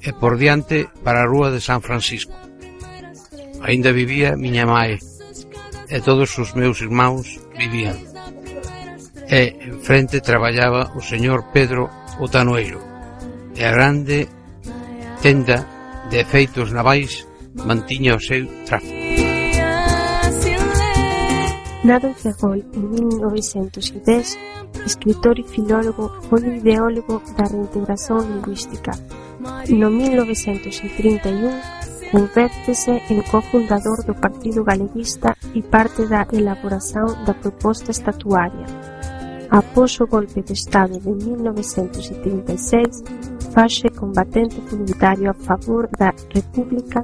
[SPEAKER 11] e por diante para a rúa de San Francisco. Ainda vivía miña mãe e todos os meus irmãos vivían. E en frente traballaba o señor Pedro Otanoeiro e a grande tenda de efeitos navais mantiña o seu tráfico.
[SPEAKER 12] Nado en Ferrol en 1910, escritor e filólogo, foi ideólogo da reintegración lingüística. No 1931, convértese en cofundador do Partido Galeguista e parte da elaboración da proposta estatuaria. Após o golpe de Estado de 1936, faxe combatente voluntario a favor da República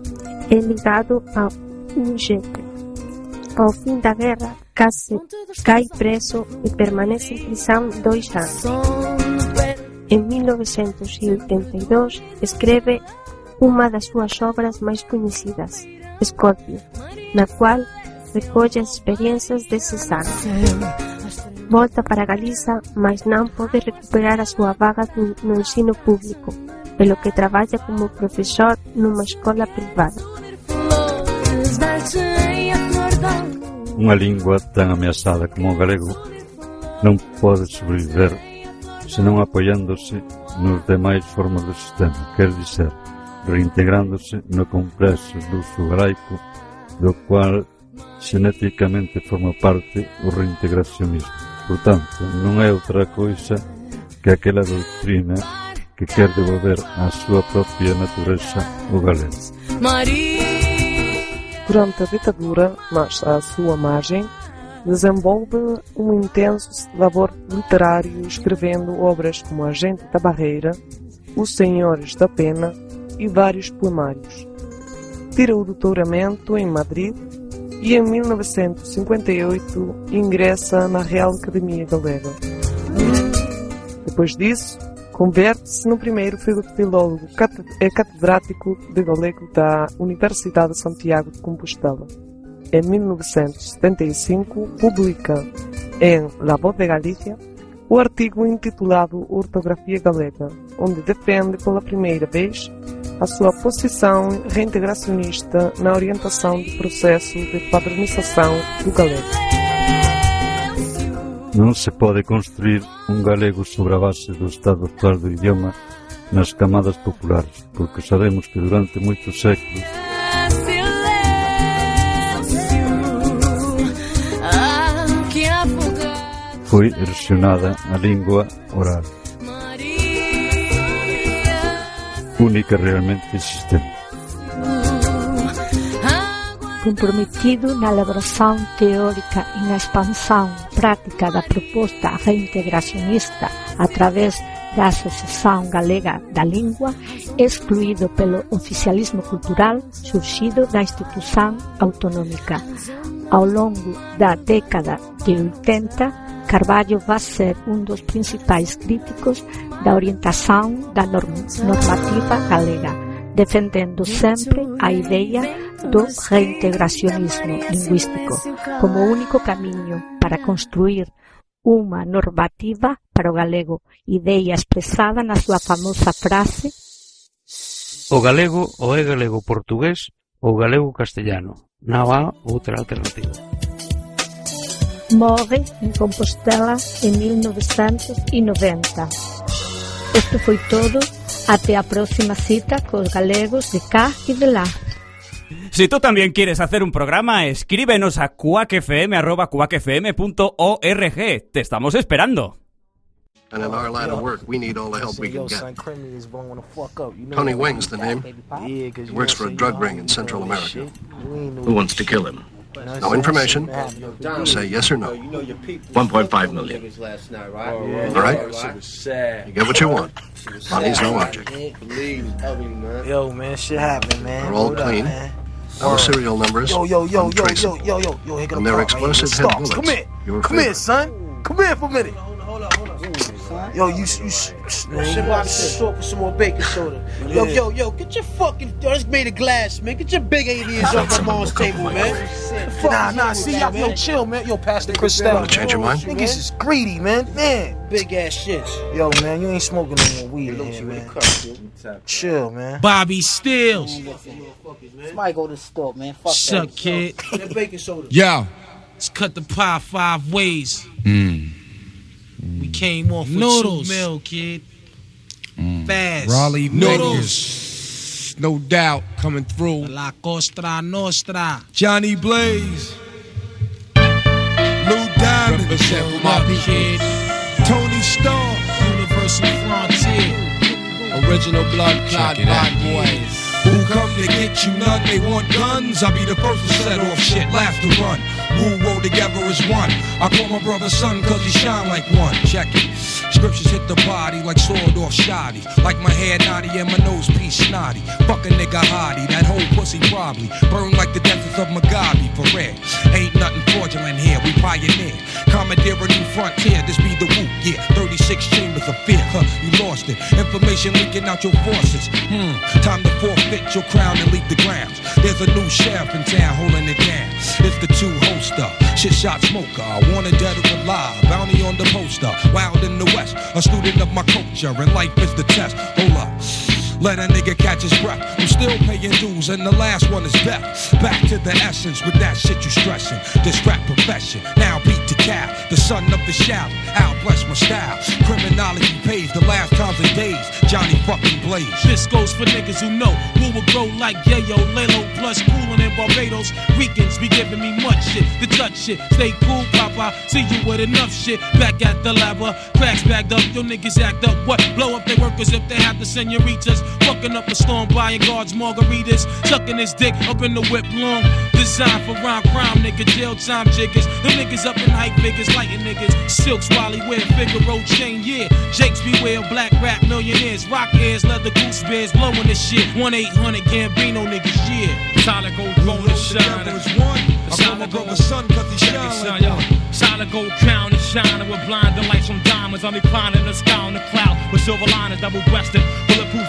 [SPEAKER 12] e ligado ao UGT. Ao fin da guerra case cai preso e permanece en prisión dois anos. En 1982 escreve unha das súas obras máis coñecidas, Scorpio, na cual recolle as experiencias deses anos. Volta para Galiza, mas non pode recuperar a súa vaga no ensino público, pelo que traballa como profesor nunha escola privada.
[SPEAKER 13] Unha lingua tan ameaçada como o galego non pode sobreviver senón apoiándose nos demais formas do sistema, quer dizer, reintegrándose no complexo do uso galaico do cual xenéticamente forma parte o reintegracionismo. Por tanto, non é outra coisa que aquela doutrina que quer devolver á súa propia natureza o galego.
[SPEAKER 8] Durante a ditadura, mas à sua margem, desenvolve um intenso labor literário escrevendo obras como A Gente da Barreira, Os Senhores da Pena e vários poemários. Tira o doutoramento em Madrid e em 1958 ingressa na Real Academia Galega. Depois disso, converte-se no primeiro filólogo eh, catedrático de galego da Universidade de Santiago de Compostela. Em 1975, publica em La Voz de Galícia o artigo intitulado Ortografia Galega, onde defende pela primeira vez a sua posição reintegracionista na orientação do processo de padronização do galego.
[SPEAKER 13] Non se pode construir un galego sobre a base do estado actual do idioma nas camadas populares, porque sabemos que durante moitos séculos foi erosionada a lingua oral única realmente existente.
[SPEAKER 14] Comprometido na elaboración teórica e na expansão práctica da proposta reintegracionista a través da Asociación Galega da Lingua excluído pelo oficialismo cultural surxido da institución autonómica. Ao longo da década de 80, Carballo va ser un dos principais críticos da orientación da norm- normativa galega, defendendo sempre a idea do reintegracionismo lingüístico como único camiño para construir unha normativa para o galego, idea expresada na súa famosa frase
[SPEAKER 11] O galego ou é galego portugués ou galego castellano. Non há outra alternativa.
[SPEAKER 14] Morre en Compostela en 1990. Isto foi todo até a próxima cita cos galegos de cá e de lá.
[SPEAKER 15] Si tú también quieres hacer un programa, escríbenos a cuacfm.org. Te estamos esperando.
[SPEAKER 16] And in our line of work, we need all the help we can get. Tony Wing's the name. He works for a drug ring in Central America.
[SPEAKER 17] Who wants to kill him?
[SPEAKER 16] No, information. Say yes or no.
[SPEAKER 17] 1.5 million. Last night, right? Oh, yeah.
[SPEAKER 16] All right? You get what you want. Money's no object.
[SPEAKER 18] Yo, man, shit happened, man.
[SPEAKER 16] They're all clean. No
[SPEAKER 18] Our
[SPEAKER 16] serial numbers.
[SPEAKER 18] Yo, yo, yo, yo, yo, yo, yo, yo.
[SPEAKER 16] And they're explosive right.
[SPEAKER 18] Come here. Come here, son. Come here for a minute. Hold hold hold. Yo, you, you, sh- sh-
[SPEAKER 19] Shit, Bobby short for some more baking soda. Yo,
[SPEAKER 18] Yeah.
[SPEAKER 19] yo, yo, get your fucking. Yo, this made of glass, man. Get your big aliens off my mom's table, man.
[SPEAKER 18] Nah, nah, see, yo, yo, chill, man. Yo, Pastor Cristal.
[SPEAKER 16] Wanna change your mind?
[SPEAKER 18] Niggas is greedy, man. Man.
[SPEAKER 19] Big ass shits.
[SPEAKER 18] Yo, man, you ain't smoking no more weed in here, man. Chill, man.
[SPEAKER 20] Bobby Stills.
[SPEAKER 19] Somebody go to the store, man. Fuck
[SPEAKER 20] Suck,
[SPEAKER 19] that.
[SPEAKER 20] kid.
[SPEAKER 19] That baking soda.
[SPEAKER 20] Yo, let's cut the pie five ways. Hmm. We came off with
[SPEAKER 21] Noodles.
[SPEAKER 20] two mil, kid. Fast.
[SPEAKER 21] Raleigh
[SPEAKER 20] Noodles.
[SPEAKER 21] niggas, no doubt, coming through.
[SPEAKER 20] La Costra Nostra.
[SPEAKER 21] Johnny Blaze, Lou Diamond,
[SPEAKER 20] Represent for my
[SPEAKER 21] kid. Tony Stark,
[SPEAKER 20] Universal Frontier.
[SPEAKER 21] original blood clot bad boys. Who come to get you none? They want guns. I'll be the first to set off shit, laugh to run. Rule roll together as one. I call my brother son cause he shine like one. Check it. Scriptures hit the body like sword off shoddy. Like my hair naughty and my nose piece snotty. Fuck a nigga hottie, that whole pussy probably. Burn like the deserts of Mugabe for real. Ain't nothing fraudulent here, we pioneer. Commandeer a new frontier, this be the whoop, yeah. 36 chambers of fear, huh, you lost it. Information leaking out your forces. Hmm, time to forfeit your crown and leave the grounds. There's a new sheriff in town holding it down. It's the two holster, shit shot smoker. Wanted dead or alive, bounty on the poster. Wild in the west, a student of my culture, and life is the test. Hold up. Let a nigga catch his breath. I'm still paying dues, and the last one is death. Back to the essence with that shit you stressing. This rap profession, now to The son of the shout, I'll bless my style. Criminology pays the last times and days. Johnny fucking Blaze.
[SPEAKER 20] This goes for niggas who know who will grow like Yayo, Lalo, plus coolin' in Barbados. Ricans be giving me much shit, the touch shit. Stay cool, Papa. See you with enough shit. Back at the lava, uh, cracks bagged up. Your niggas act up. What? Blow up their workers if they have the senoritas. Fucking up a storm, buying guards, margaritas. Sucking his dick up in the whip long. Designed for rhyme crime, nigga. Jail time jiggers. The niggas up in hype figures, lighting niggas. Silks, Wally, wear Figaro chain, yeah. Jakes beware, black rap millionaires. Rock ears, leather goose bears, blowing this shit. 1 800 Gambino niggas, yeah. Solid gold bone and shine.
[SPEAKER 21] I call my brother son cause he shine like.
[SPEAKER 20] Solid gold crown and shining with blinding lights from diamonds. I'm reclining the sky on the cloud with silver liners, double breasted,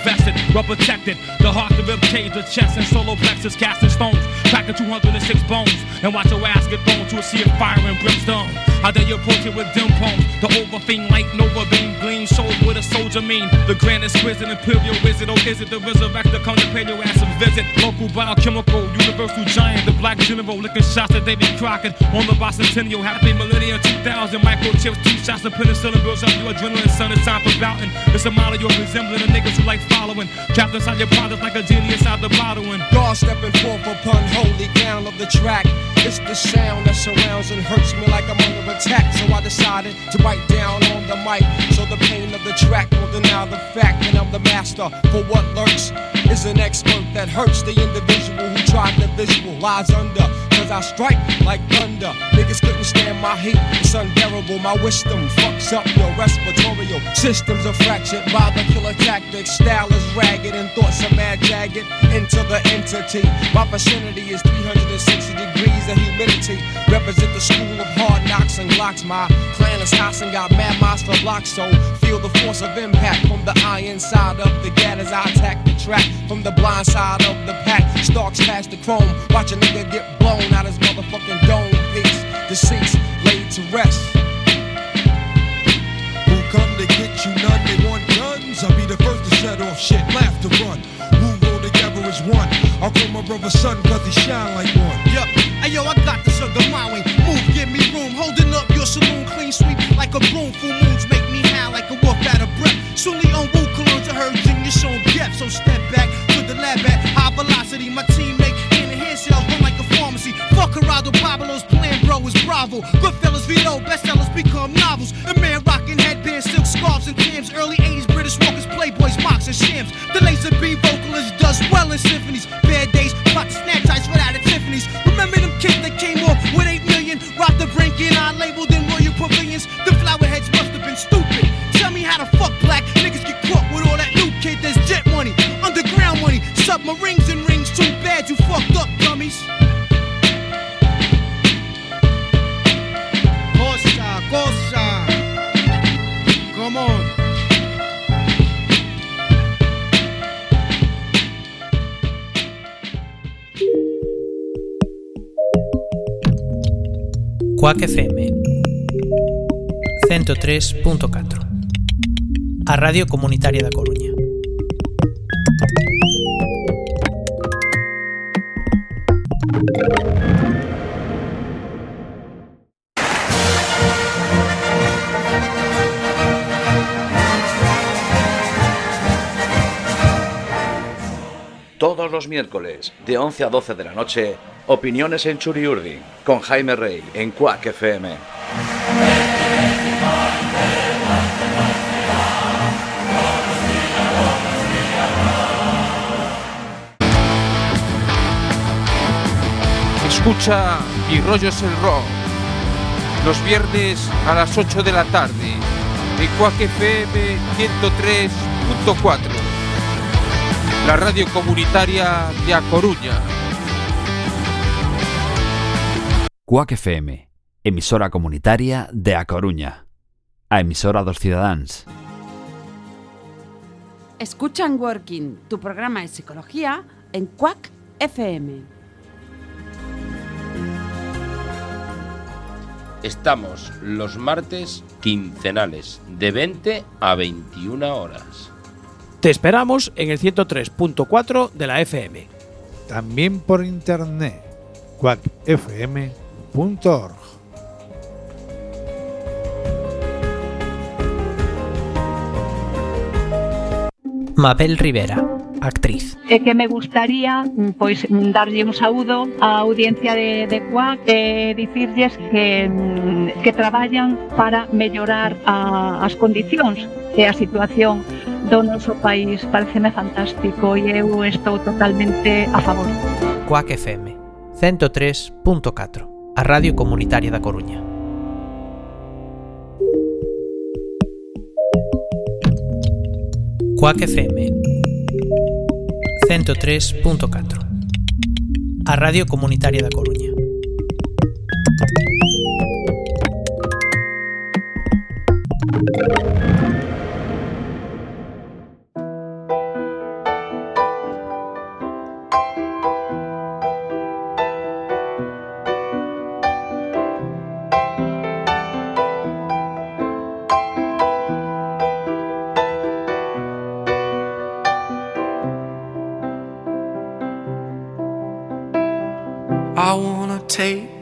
[SPEAKER 20] vested, well protected. The heart, the rib cage, the chest, and solo plexus, casting stones, cracking 206 bones, and watch your ass get thrown to a sea of fire and brimstone. I dare you approach it with dim poems, the overfiend light, nova beam, gleam, shows with a soldier mean. The grand exquisite imperial wizard, or is it the resurrector? Come to pay your ass a visit. Local biochemical, universal giant, the black general, licking shots at David Crockett on the bicentennial. Happy millennium 2000, microchips, two shots of penicillin builds up your adrenaline. Son, it's time for bouting. It's a model you're resembling, the niggas who like following. Trapped inside your product like a genie inside the bottle. And
[SPEAKER 21] God stepping forth upon holy ground of the track. It's the sound that surrounds and hurts me like I'm under attack. So I decided to bite down on the mic. So the pain of the track will deny the fact that I'm the master. For what lurks is an expert that hurts the individual who tried the visual lies under. As I strike like thunder. Niggas couldn't stand my heat, it's unbearable. My wisdom fucks up your respiratory systems are fractured by the killer tactics. Style is ragged and thoughts are mad jagged into the entity. My vicinity is 360 degrees of humidity. Represent the school of hard knocks and glocks. My clan is house and got mad miles for blocks, so feel the force of impact from the iron side of the gat as I attack the track from the blind side of the pack. Stalks past the chrome, watch a nigga get blown out his motherfucking dome piece. Deceased, laid to rest.
[SPEAKER 22] Who come to get you none? They want guns. I'll be the first to set off shit, laugh to run. Who roll together as one? I'll call my brother son cause he shine like one.
[SPEAKER 19] Yup, hey yo, I got the sugar way. Move, give me room. Holding up your saloon, clean sweep like a broom. Full moons make me howl like a wolf out of breath. Sully on Wu colognes, I heard Junior shown depth. So step back to the lab at high velocity. My team make hand in hand sales run like a pharmacy. Fuck Geraldo Pablo's plan, bro, is Bravo. Goodfellas, Vito, bestsellers become novels. A man rocking headbands, silk scarves, and Tim's. Early 80s British walkers, playboys, mocks, and shams. The laser B vocalist does well in symphonies. Bad days, to snatch ice right out Tiffany's. Remember them kids that came off with 8 million? Robbed the brink and I labeled in royal pavilions. The flower heads must have been stupid. Tell me how the fuck black niggas get caught with all that loot, kid. There's jet money, underground money, submarines and rings. Too bad you fucked up,
[SPEAKER 23] Quack FM 103.4 A Radio Comunitaria da Coruña
[SPEAKER 24] los miércoles, de 11 a 12 de la noche, opiniones en Churiurdi, con Jaime Rey, en Quack FM.
[SPEAKER 25] Escucha Mi rollo es el rock. Los viernes a las 8 de la tarde. En Quack FM 103.4. La radio comunitaria de A Coruña.
[SPEAKER 26] Cuac FM, emisora comunitaria de A Coruña. A emisora dos cidadáns.
[SPEAKER 27] Escuchan Working, tu programa de psicología en Quack FM.
[SPEAKER 28] Estamos los martes quincenales de 20 a 21 horas.
[SPEAKER 29] Te esperamos en el 103.4 de la FM.
[SPEAKER 30] También por internet, quackfm.org.
[SPEAKER 23] Mabel Rivera, actriz.
[SPEAKER 31] e que me gustaría mm, pois mm, darlle un saúdo á audiencia de, de CUAC e dicirlles que, mm, que traballan para mellorar a, as condicións e a situación do noso país pareceme fantástico e eu estou totalmente a favor.
[SPEAKER 23] Coac FM 103.4 A Radio Comunitaria da Coruña Coac FM 103.4 A Radio Comunitaria da Coruña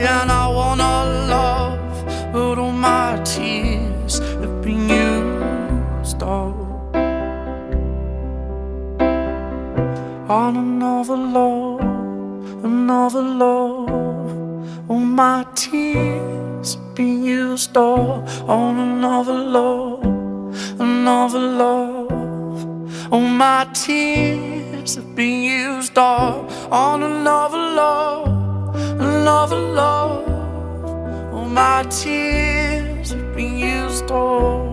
[SPEAKER 32] and I wanna love, but all my tears have been used up on another love, another love. All my tears have been used up on another love, another love. All my tears have been used up on another love, another love. All my tears have been used up.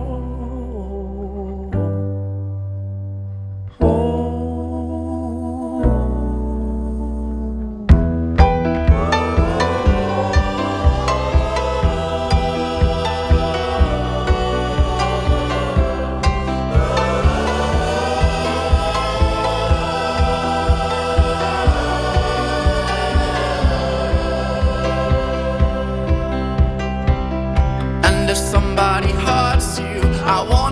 [SPEAKER 32] Somebody hurts you, I wanna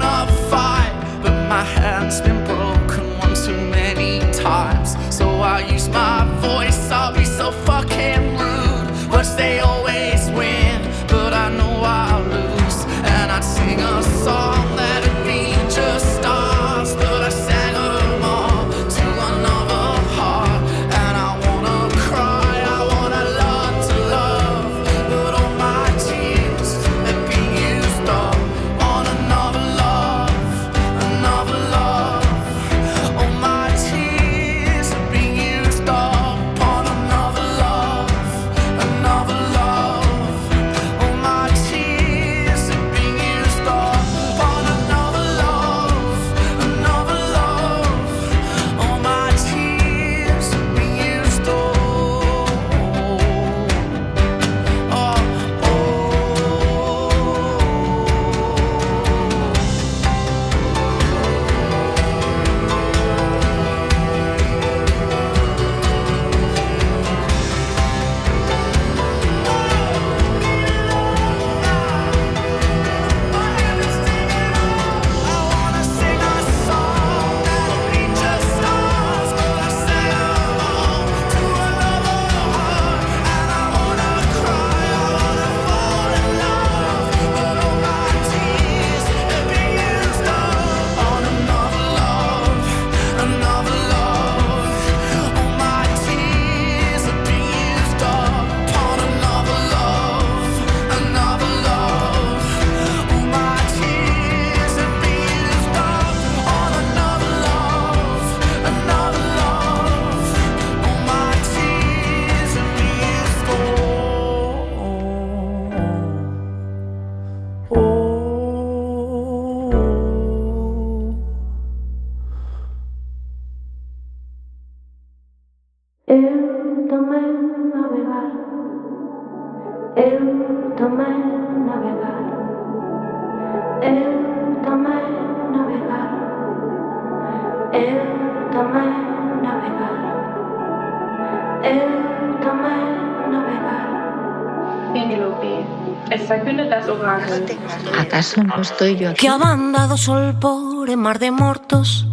[SPEAKER 33] Acaso non estou yo aquí?
[SPEAKER 34] Que a banda do sol por e mar de mortos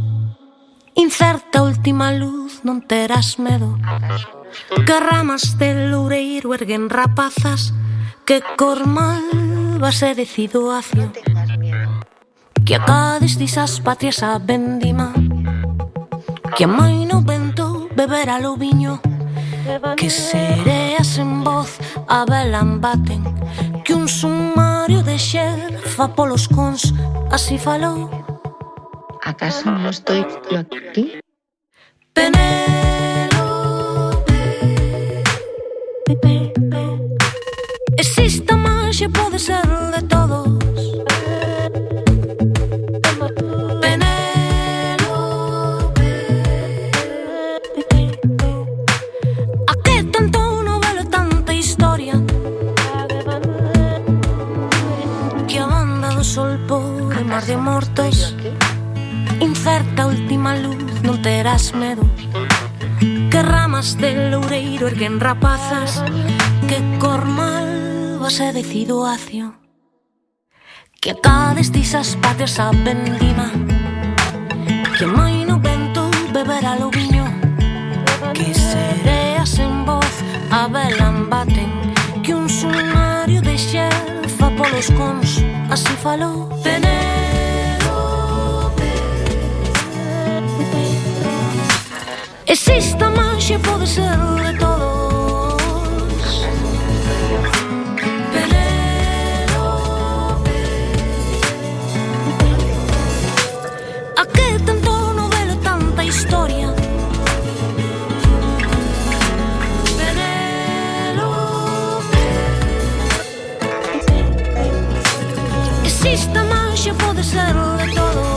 [SPEAKER 34] Incerta última luz non terás medo. Que ramas de loureiro erguen rapazas. Que cormal vas e decido acio. Que acades disas patrias a vendima. Que a mai no vento beberá lo viño Que sereas en voz a velan baten de xerfa polos cons, así falou.
[SPEAKER 33] Acaso non estou yo aquí?
[SPEAKER 34] Penélope Exista máis e pode ser de mortos Incerta última luz, non terás medo Que ramas del loureiro erguen rapazas. Que cor mal vas e decido acio. Que acades disas patias a vendima Que mai no vento beberá lo viño. Que sereas en voz a velan baten Que un sumario de xerfa polos cons. Así falou Tenés Exista manxia pode ser de todos. Penélope A que tanto novelo tanta historia? Penélope Exista manxia pode ser de todos?